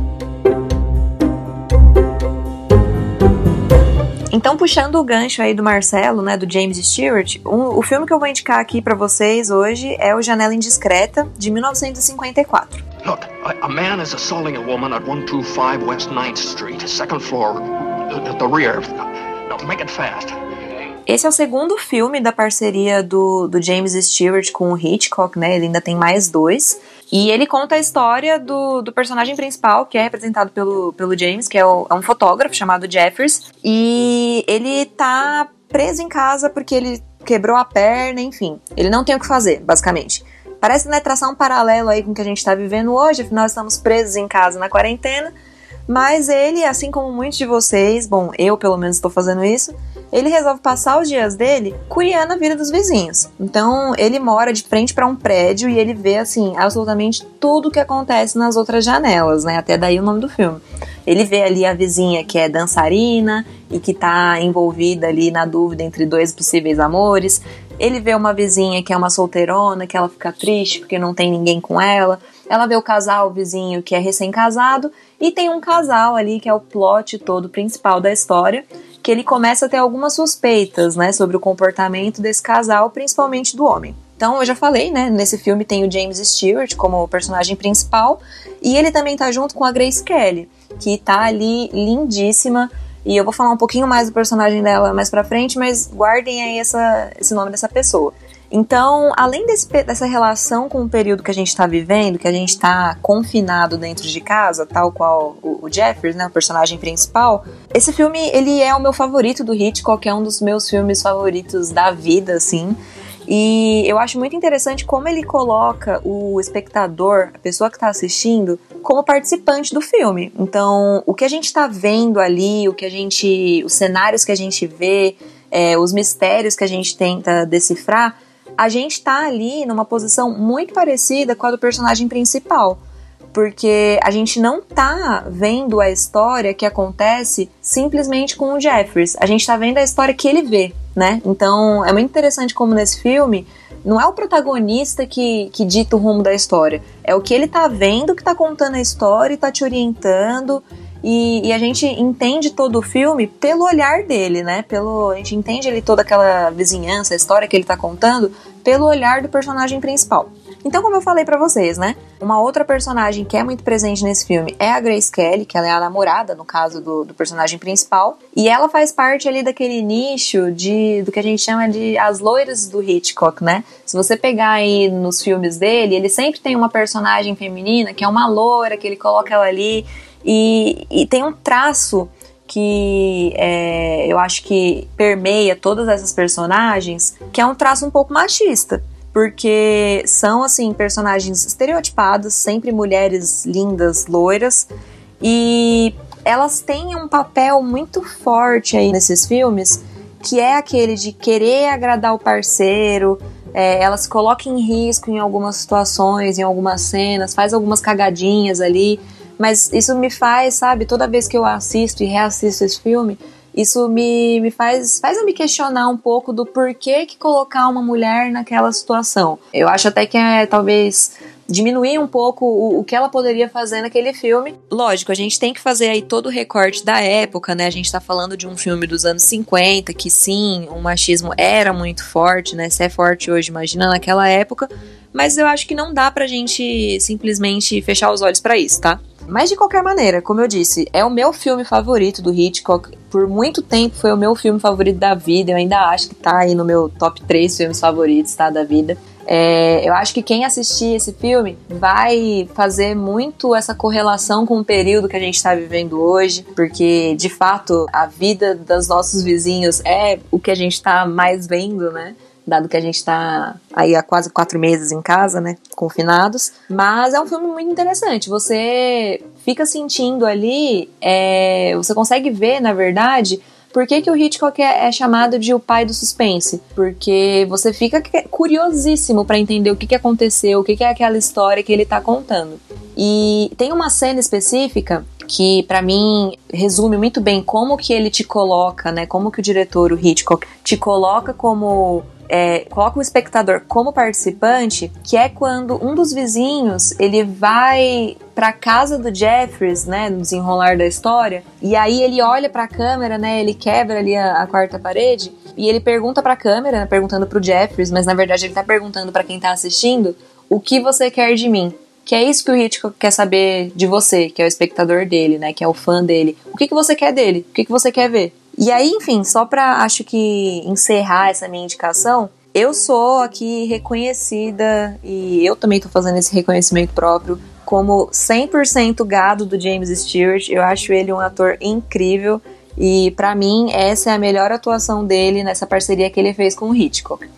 Então, puxando o gancho aí do Marcelo, né, do James Stewart, um, o filme que eu vou indicar aqui para vocês hoje é O Janela Indiscreta, de 1954. Look, a, a man is assaulting a woman at 125 West 9th Street, second floor, at the rear. No, make it fast. Esse é o segundo filme da parceria do, do James Stewart com o Hitchcock, né? Ele ainda tem mais dois. E ele conta a história do, do personagem principal, que é representado pelo, pelo James, que é, o, é um fotógrafo chamado Jeffers. E ele tá preso em casa porque ele quebrou a perna, enfim. Ele não tem o que fazer, basicamente. Parece né, traçar um paralelo aí com o que a gente está vivendo hoje, afinal estamos presos em casa na quarentena. Mas ele, assim como muitos de vocês, bom, eu pelo menos estou fazendo isso, ele resolve passar os dias dele curiando a vida dos vizinhos. Então, ele mora de frente para um prédio e ele vê, assim, absolutamente tudo que acontece nas outras janelas, né? Até daí o nome do filme. Ele vê ali a vizinha que é dançarina e que tá envolvida ali na dúvida entre dois possíveis amores. Ele vê uma vizinha que é uma solteirona, que ela fica triste porque não tem ninguém com ela. Ela vê o casal o vizinho que é recém-casado e tem um casal ali que é o plot todo principal da história, que ele começa a ter algumas suspeitas, né, sobre o comportamento desse casal, principalmente do homem. Então, eu já falei, né? Nesse filme tem o James Stewart como personagem principal. E ele também tá junto com a Grace Kelly, que tá ali lindíssima. E eu vou falar um pouquinho mais do personagem dela mais pra frente, mas guardem aí essa, esse nome dessa pessoa. Então, além desse, dessa relação com o período que a gente está vivendo, que a gente está confinado dentro de casa, tal qual o, o Jeffers, né, o personagem principal, esse filme ele é o meu favorito do Hitchcock, é um dos meus filmes favoritos da vida, assim. E eu acho muito interessante como ele coloca o espectador, a pessoa que está assistindo, como participante do filme. Então, o que a gente está vendo ali, o que a gente, os cenários que a gente vê, é, os mistérios que a gente tenta decifrar, a gente está ali numa posição muito parecida com a do personagem principal. Porque a gente não tá vendo a história que acontece simplesmente com o Jeffers. A gente tá vendo a história que ele vê, né? Então é muito interessante como nesse filme não é o protagonista que, que dita o rumo da história. É o que ele tá vendo que tá contando a história e tá te orientando. E, e, a gente entende todo o filme pelo olhar dele, né? Pelo, a gente entende ele toda aquela vizinhança, a história que ele tá contando, pelo olhar do personagem principal. Então, como eu falei para vocês, né? Uma outra personagem que é muito presente nesse filme é a Grace Kelly, que ela é a namorada, no caso do, do personagem principal. E ela faz parte ali daquele nicho de do que a gente chama de as loiras do Hitchcock, né? Se você pegar aí nos filmes dele, ele sempre tem uma personagem feminina que é uma loira, que ele coloca ela ali. E, e tem um traço que é, eu acho que permeia todas essas personagens, que é um traço um pouco machista. Porque são, assim, personagens estereotipadas, sempre mulheres lindas, loiras, e elas têm um papel muito forte aí nesses filmes, que é aquele de querer agradar o parceiro, é, ela se coloca em risco em algumas situações, em algumas cenas, faz algumas cagadinhas ali. Mas isso me faz, sabe, toda vez que eu assisto e reassisto esse filme, isso me, me faz, faz eu me questionar um pouco do porquê que colocar uma mulher naquela situação. Eu acho até que é talvez diminuir um pouco o, o, que ela poderia fazer naquele filme. Lógico, a gente tem que fazer aí todo o recorte da época, né? A gente tá falando de um filme dos anos 50, que sim, o machismo era muito forte, né? Se é forte hoje, imagina naquela época. Mas eu acho que não dá pra gente simplesmente fechar os olhos para isso, tá? Mas de qualquer maneira, como eu disse, é o meu filme favorito do Hitchcock. Por muito tempo foi o meu filme favorito da vida. Eu ainda acho que tá aí no meu top 3 filmes favoritos, tá? Da vida. É, eu acho que quem assistir esse filme vai fazer muito essa correlação com o período que a gente está vivendo hoje, porque de fato a vida dos nossos vizinhos é o que a gente está mais vendo, né? dado que a gente está aí há quase quatro meses em casa, né, confinados. Mas é um filme muito interessante. Você fica sentindo ali, é, você consegue ver, na verdade, por que, que o Hitchcock é, é, chamado de o pai do suspense? Porque você fica curiosíssimo para entender o que, que aconteceu, o que, que é aquela história que ele está contando. E tem uma cena específica que para mim resume muito bem como que ele te coloca, né? Como que o diretor, o Hitchcock, te coloca como é, coloca o espectador como participante, que é quando um dos vizinhos ele vai para casa do Jeffries, né, no desenrolar da história, e aí ele olha para a câmera, né, ele quebra ali a, a quarta parede e ele pergunta para a câmera, né, perguntando para o Jeffries, mas na verdade ele está perguntando para quem está assistindo, o que você quer de mim? Que é isso que o Hitchcock quer saber de você, que é o espectador dele, né, que é o fã dele. O que, que você quer dele? O que, que você quer ver? E aí, enfim, só para acho que encerrar essa minha indicação, eu sou aqui reconhecida e eu também tô fazendo esse reconhecimento próprio como 100% gado do James Stewart. Eu acho ele um ator incrível e para mim essa é a melhor atuação dele nessa parceria que ele fez com o Hitchcock.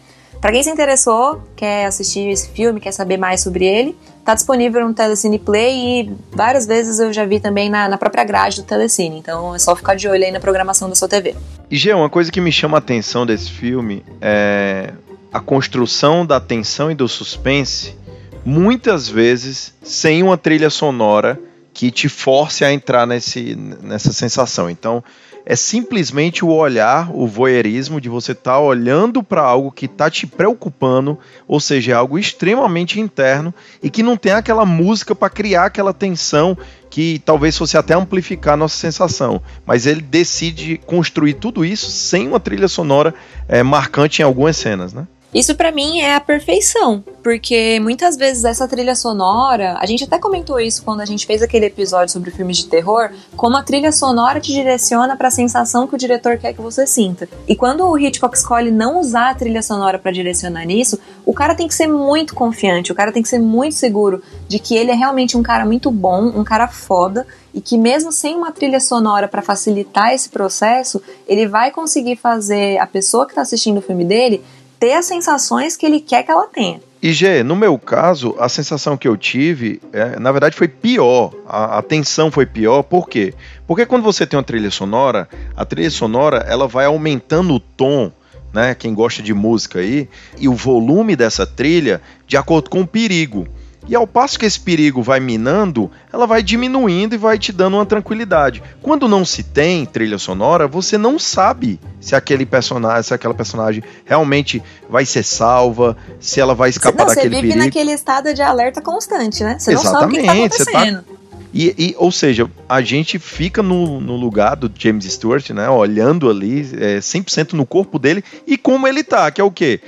Para quem se interessou, quer assistir esse filme, quer saber mais sobre ele, tá disponível no Telecine Play e várias vezes eu já vi também na, na própria grade do Telecine, então é só ficar de olho aí na programação da sua TV. E, Gê, uma coisa que me chama a atenção desse filme é a construção da tensão e do suspense, muitas vezes sem uma trilha sonora que te force a entrar nesse, nessa sensação. Então, é simplesmente o olhar, o voyeurismo de você estar tá olhando para algo que está te preocupando, ou seja, é algo extremamente interno e que não tem aquela música para criar aquela tensão que talvez fosse até amplificar a nossa sensação. Mas ele decide construir tudo isso sem uma trilha sonora é, marcante em algumas cenas, né? Isso para mim é a perfeição, porque muitas vezes essa trilha sonora, a gente até comentou isso quando a gente fez aquele episódio sobre filmes de terror, como a trilha sonora te direciona para a sensação que o diretor quer que você sinta. E quando o Hitchcock escolhe não usar a trilha sonora para direcionar nisso, o cara tem que ser muito confiante, o cara tem que ser muito seguro de que ele é realmente um cara muito bom, um cara foda e que mesmo sem uma trilha sonora para facilitar esse processo, ele vai conseguir fazer a pessoa que está assistindo o filme dele ter as sensações que ele quer que ela tenha. E Gê, no meu caso, a sensação que eu tive, é, na verdade, foi pior. A, a tensão foi pior, por quê? Porque quando você tem uma trilha sonora, a trilha sonora ela vai aumentando o tom, né? Quem gosta de música aí, e o volume dessa trilha de acordo com o perigo. E ao passo que esse perigo vai minando, ela vai diminuindo e vai te dando uma tranquilidade. Quando não se tem trilha sonora, você não sabe se aquele personagem, se aquela personagem realmente vai ser salva, se ela vai escapar não, daquele perigo. Você vive naquele estado de alerta constante, né? Você Exatamente, não sabe o que tá acontecendo. Você tá e, e, ou seja, a gente fica no, no, lugar do James Stewart, né? Olhando ali, é, 100% no corpo dele e como ele tá, que é o quê?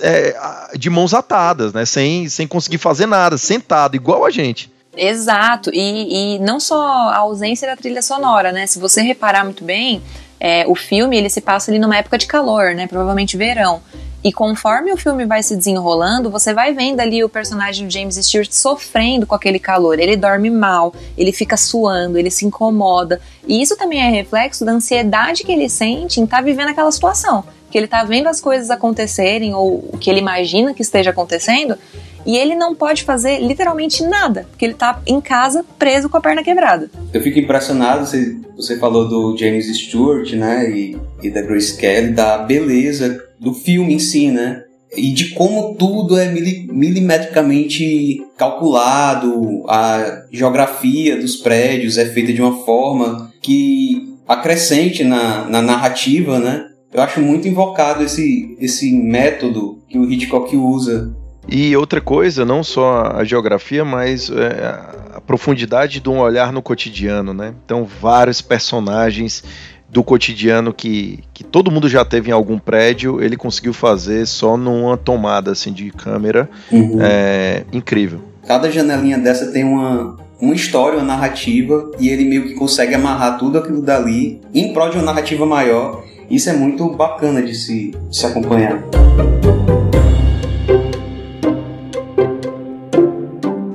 É, de mãos atadas, né? Sem, sem conseguir fazer nada, sentado, igual a gente. Exato, e, e não só a ausência da trilha sonora, né? Se você reparar muito bem, é, o filme ele se passa ali numa época de calor, né? Provavelmente verão. E conforme o filme vai se desenrolando, você vai vendo ali o personagem do James Stewart sofrendo com aquele calor. Ele dorme mal, ele fica suando, ele se incomoda. E isso também é reflexo da ansiedade que ele sente em estar tá vivendo aquela situação. Que ele está vendo as coisas acontecerem, ou o que ele imagina que esteja acontecendo, e ele não pode fazer literalmente nada, porque ele tá em casa preso com a perna quebrada. Eu fico impressionado, você, você falou do James Stewart, né, e, e da Grace Kelly, da beleza do filme em si, né? E de como tudo é milimetricamente calculado, a geografia dos prédios é feita de uma forma que acrescente na, na narrativa, né? Eu acho muito invocado esse, esse método que o Hitchcock usa e outra coisa, não só a geografia, mas é, a profundidade de um olhar no cotidiano, né? Então, vários personagens do cotidiano que, que todo mundo já teve em algum prédio, ele conseguiu fazer só numa tomada assim de câmera. Uhum. É incrível. Cada janelinha dessa tem uma, uma história, uma narrativa, e ele meio que consegue amarrar tudo aquilo dali em prol de uma narrativa maior. Isso é muito bacana de se, de se acompanhar.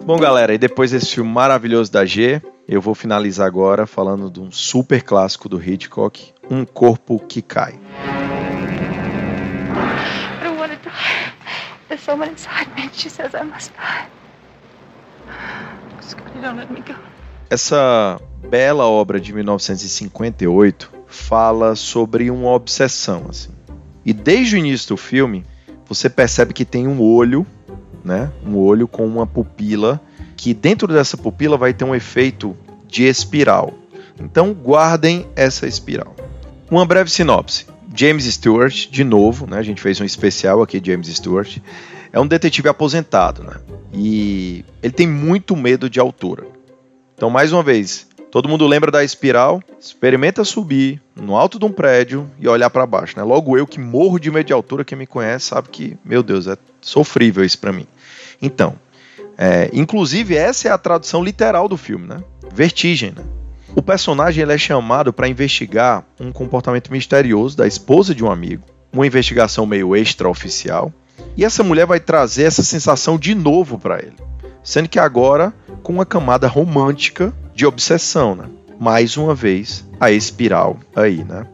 Bom, galera, e depois desse filme maravilhoso da G, eu vou finalizar agora falando de um super clássico do Hitchcock, Um Corpo que Cai. Essa bela obra de 1958 fala sobre uma obsessão, assim. E desde o início do filme, você percebe que tem um olho né? Um olho com uma pupila que dentro dessa pupila vai ter um efeito de espiral. Então guardem essa espiral. Uma breve sinopse. James Stewart, de novo, né? A gente fez um especial aqui James Stewart. É um detetive aposentado, né? E ele tem muito medo de altura. Então, mais uma vez, todo mundo lembra da espiral? Experimenta subir no alto de um prédio e olhar para baixo, né? Logo eu que morro de medo de altura, quem me conhece sabe que, meu Deus, é sofrível isso para mim. Então, é, inclusive essa é a tradução literal do filme, né? Vertigem, né? O personagem ele é chamado para investigar um comportamento misterioso da esposa de um amigo, uma investigação meio extraoficial, e essa mulher vai trazer essa sensação de novo para ele, sendo que agora com uma camada romântica de obsessão, né? Mais uma vez a espiral aí, né?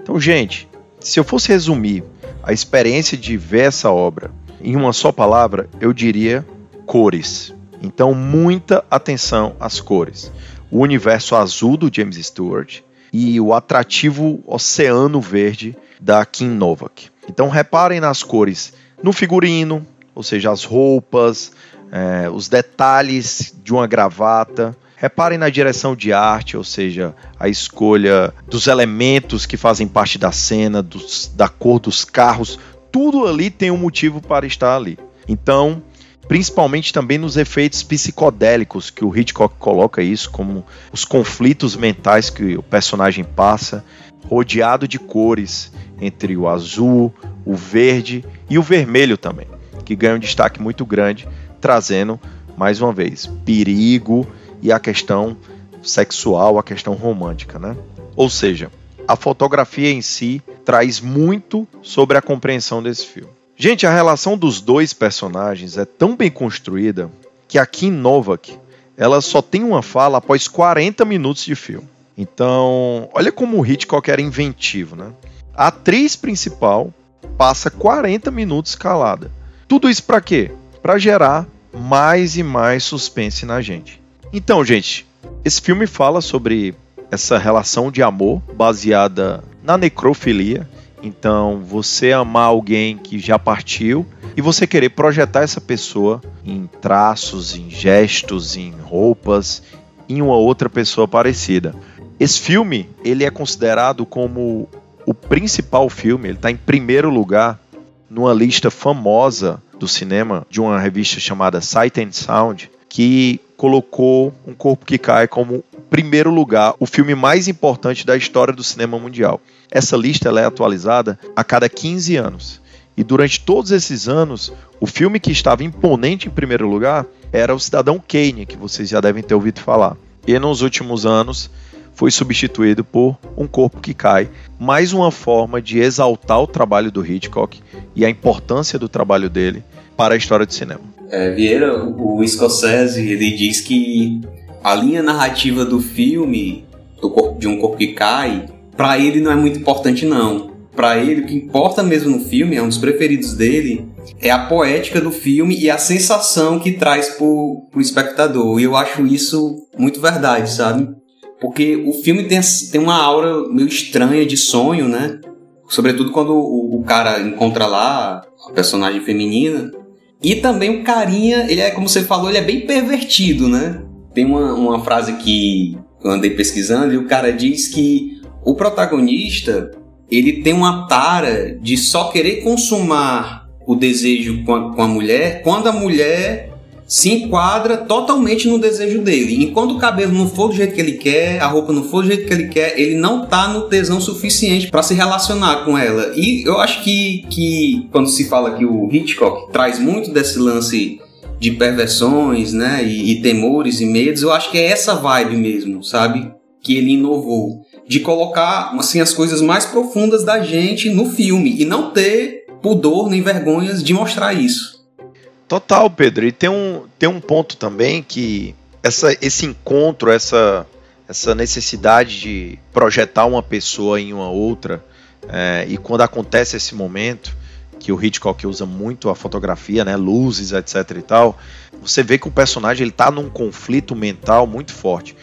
Então, gente, se eu fosse resumir a experiência de ver essa obra em uma só palavra, eu diria cores. Então, muita atenção às cores. O universo azul do James Stewart e o atrativo oceano verde da Kim Novak. Então, reparem nas cores no figurino, ou seja, as roupas, é, os detalhes de uma gravata. Reparem na direção de arte, ou seja, a escolha dos elementos que fazem parte da cena, dos, da cor dos carros, tudo ali tem um motivo para estar ali. Então, principalmente também nos efeitos psicodélicos que o Hitchcock coloca isso como os conflitos mentais que o personagem passa, rodeado de cores entre o azul, o verde e o vermelho também, que ganha um destaque muito grande, trazendo mais uma vez perigo e a questão sexual, a questão romântica, né? Ou seja, a fotografia em si traz muito sobre a compreensão desse filme. Gente, a relação dos dois personagens é tão bem construída que a Kim Novak ela só tem uma fala após 40 minutos de filme. Então, olha como o Hitchcock era inventivo, né? A atriz principal passa 40 minutos calada. Tudo isso para quê? Para gerar mais e mais suspense na gente. Então, gente, esse filme fala sobre essa relação de amor baseada na necrofilia. Então, você amar alguém que já partiu e você querer projetar essa pessoa em traços, em gestos, em roupas, em uma outra pessoa parecida. Esse filme, ele é considerado como o principal filme, ele está em primeiro lugar numa lista famosa do cinema de uma revista chamada Sight and Sound, que colocou Um Corpo que Cai como primeiro lugar, o filme mais importante da história do cinema mundial. Essa lista é atualizada a cada 15 anos. E durante todos esses anos, o filme que estava imponente em primeiro lugar era O Cidadão Kane, que vocês já devem ter ouvido falar. E nos últimos anos foi substituído por Um Corpo que Cai, mais uma forma de exaltar o trabalho do Hitchcock e a importância do trabalho dele para a história do cinema. É, Vieira, o Scorsese, ele diz que a linha narrativa do filme, do corpo, de Um Corpo que Cai, para ele não é muito importante não. Para ele, o que importa mesmo no filme, é um dos preferidos dele, é a poética do filme e a sensação que traz pro, pro espectador. E eu acho isso muito verdade, sabe? Porque o filme tem, tem uma aura meio estranha de sonho, né? Sobretudo quando o, o cara encontra lá a personagem feminina. E também o carinha, ele é, como você falou, ele é bem pervertido, né? Tem uma, uma frase que eu andei pesquisando e o cara diz que o protagonista ele tem uma tara de só querer consumar o desejo com a, com a mulher quando a mulher se enquadra totalmente no desejo dele. Enquanto o cabelo não for do jeito que ele quer, a roupa não for do jeito que ele quer, ele não tá no tesão suficiente para se relacionar com ela. E eu acho que, que quando se fala que o Hitchcock traz muito desse lance de perversões, né, e, e temores e medos, eu acho que é essa vibe mesmo, sabe? Que ele inovou de colocar assim as coisas mais profundas da gente no filme e não ter pudor nem vergonhas de mostrar isso. Total, Pedro. E tem um, tem um ponto também que essa, esse encontro, essa, essa necessidade de projetar uma pessoa em uma outra, é, e quando acontece esse momento, que o Hitchcock usa muito a fotografia, né, luzes, etc e tal, você vê que o personagem ele tá num conflito mental muito forte.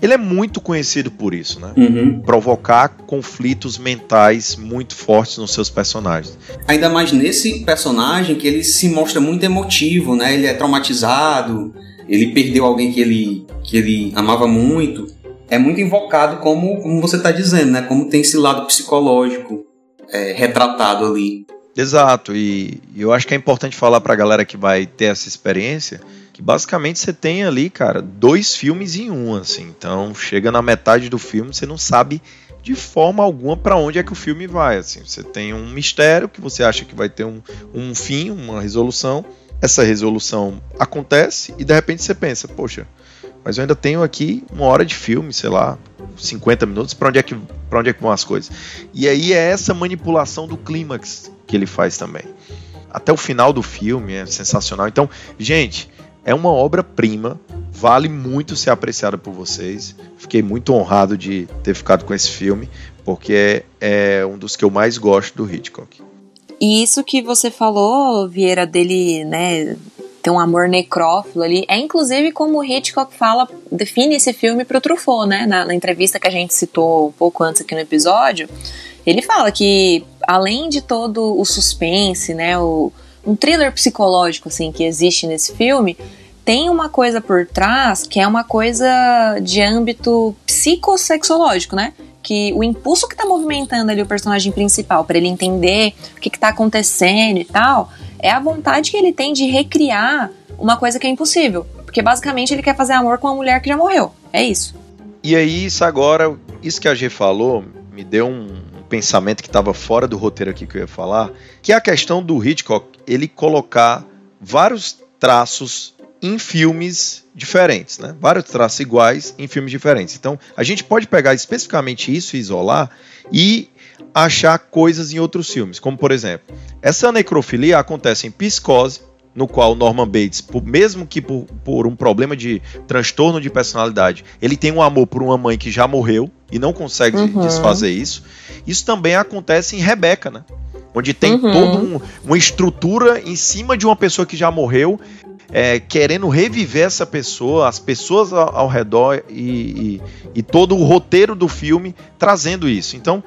Ele é muito conhecido por isso, né? Uhum. Provocar conflitos mentais muito fortes nos seus personagens. Ainda mais nesse personagem que ele se mostra muito emotivo, né? Ele é traumatizado, ele perdeu alguém que ele, que ele amava muito. É muito invocado como, como você está dizendo, né? Como tem esse lado psicológico é, retratado ali. Exato, e, e eu acho que é importante falar para a galera que vai ter essa experiência que basicamente você tem ali, cara, dois filmes em um, assim. Então, chega na metade do filme, você não sabe de forma alguma para onde é que o filme vai, assim. Você tem um mistério que você acha que vai ter um, um fim, uma resolução. Essa resolução acontece e de repente você pensa, poxa, mas eu ainda tenho aqui uma hora de filme, sei lá, 50 minutos, para onde é que onde é que vão as coisas? E aí é essa manipulação do clímax que ele faz também. Até o final do filme é sensacional. Então, gente, é uma obra-prima, vale muito ser apreciada por vocês. Fiquei muito honrado de ter ficado com esse filme, porque é, é um dos que eu mais gosto do Hitchcock. E isso que você falou, Vieira, dele, né, ter um amor necrófilo ali, é inclusive como o Hitchcock fala, define esse filme pro Truffaut, né, na, na entrevista que a gente citou um pouco antes aqui no episódio, ele fala que além de todo o suspense, né, o, um thriller psicológico assim que existe nesse filme, tem uma coisa por trás que é uma coisa de âmbito psicossexológico, né? Que o impulso que tá movimentando ali o personagem principal para ele entender o que, que tá acontecendo e tal, é a vontade que ele tem de recriar uma coisa que é impossível. Porque basicamente ele quer fazer amor com uma mulher que já morreu. É isso. E aí, isso agora, isso que a G falou, me deu um pensamento que estava fora do roteiro aqui que eu ia falar, que é a questão do Hitchcock ele colocar vários traços em filmes diferentes, né? Vários traços iguais em filmes diferentes. Então, a gente pode pegar especificamente isso e isolar e achar coisas em outros filmes, como por exemplo, essa necrofilia acontece em Psicose, no qual Norman Bates, por, mesmo que por, por, um problema de transtorno de personalidade, ele tem um amor por uma mãe que já morreu e não consegue uhum. desfazer isso. Isso também acontece em Rebecca, né? Onde tem uhum. toda um, uma estrutura em cima de uma pessoa que já morreu é, querendo reviver essa pessoa, as pessoas ao, ao redor e, e, e, todo o roteiro do filme trazendo isso. Então,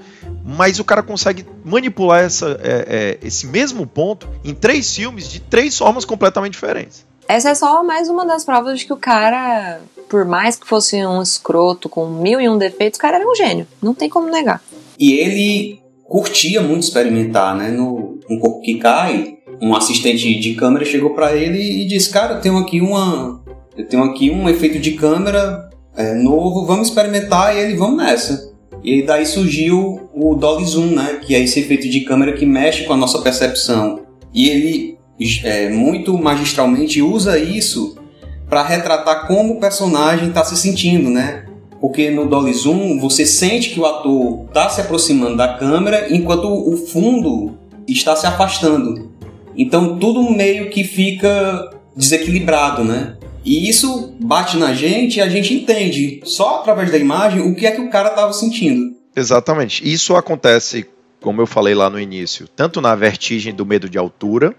mas o cara consegue manipular essa, é, é, esse mesmo ponto em três filmes de três formas completamente diferentes. Essa é só mais uma das provas de que o cara, por mais que fosse um escroto com mil e um defeitos, o cara era um gênio. Não tem como negar. E ele curtia muito experimentar, né? No Um Corpo que Cai, um assistente de câmera chegou para ele e disse: Cara, eu tenho aqui uma. Eu tenho aqui um efeito de câmera é, novo, vamos experimentar e ele, vamos nessa. E daí surgiu o Dolly Zoom, né? Que é esse efeito de câmera que mexe com a nossa percepção. E ele é, muito magistralmente usa isso para retratar como o personagem está se sentindo, né? Porque no Dolly Zoom você sente que o ator está se aproximando da câmera enquanto o fundo está se afastando. Então tudo meio que fica desequilibrado, né? E isso bate na gente e a gente entende só através da imagem o que é que o cara estava sentindo. Exatamente. Isso acontece, como eu falei lá no início, tanto na vertigem do medo de altura,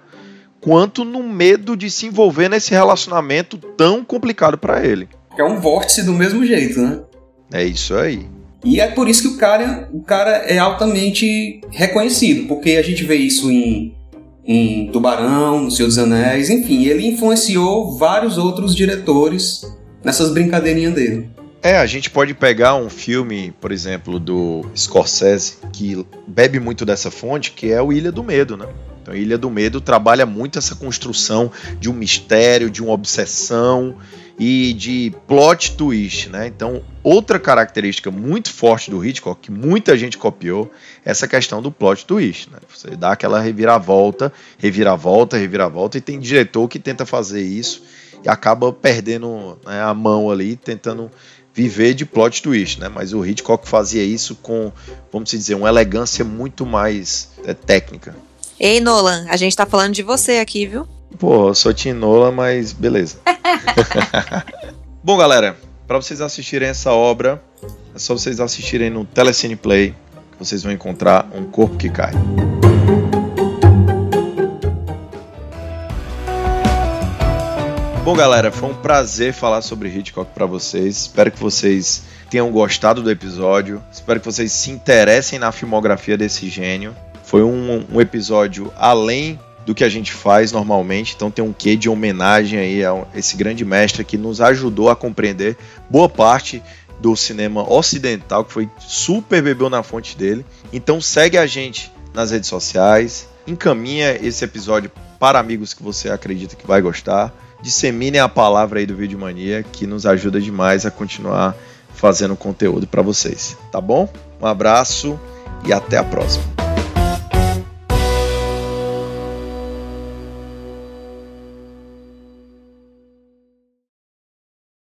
quanto no medo de se envolver nesse relacionamento tão complicado para ele. É um vórtice do mesmo jeito, né? É isso aí. E é por isso que o cara, o cara é altamente reconhecido, porque a gente vê isso em em Tubarão, no Senhor dos Anéis, enfim, ele influenciou vários outros diretores nessas brincadeirinhas dele. É, a gente pode pegar um filme, por exemplo, do Scorsese, que bebe muito dessa fonte, que é o Ilha do Medo, né? Então, Ilha do Medo trabalha muito essa construção de um mistério, de uma obsessão, e de plot twist, né? Então, outra característica muito forte do Hitchcock, que muita gente copiou, é essa questão do plot twist, né? Você dá aquela reviravolta, reviravolta, reviravolta, e tem diretor que tenta fazer isso e acaba perdendo né, a mão ali, tentando viver de plot twist, né? Mas o Hitchcock fazia isso com, vamos dizer, uma elegância muito mais é, técnica. Ei, Nolan, a gente tá falando de você aqui, viu? Pô, eu sou Tinola, mas beleza. Bom, galera, para vocês assistirem essa obra, é só vocês assistirem no Telecine Play, que vocês vão encontrar Um Corpo que Cai. Bom, galera, foi um prazer falar sobre Hitchcock para vocês. Espero que vocês tenham gostado do episódio. Espero que vocês se interessem na filmografia desse gênio. Foi um, um episódio além do que a gente faz normalmente, então tem um quê de homenagem aí a esse grande mestre que nos ajudou a compreender boa parte do cinema ocidental, que foi super bebeu na fonte dele. Então segue a gente nas redes sociais, encaminha esse episódio para amigos que você acredita que vai gostar, dissemine a palavra aí do Vídeo Mania, que nos ajuda demais a continuar fazendo conteúdo para vocês, tá bom? Um abraço e até a próxima.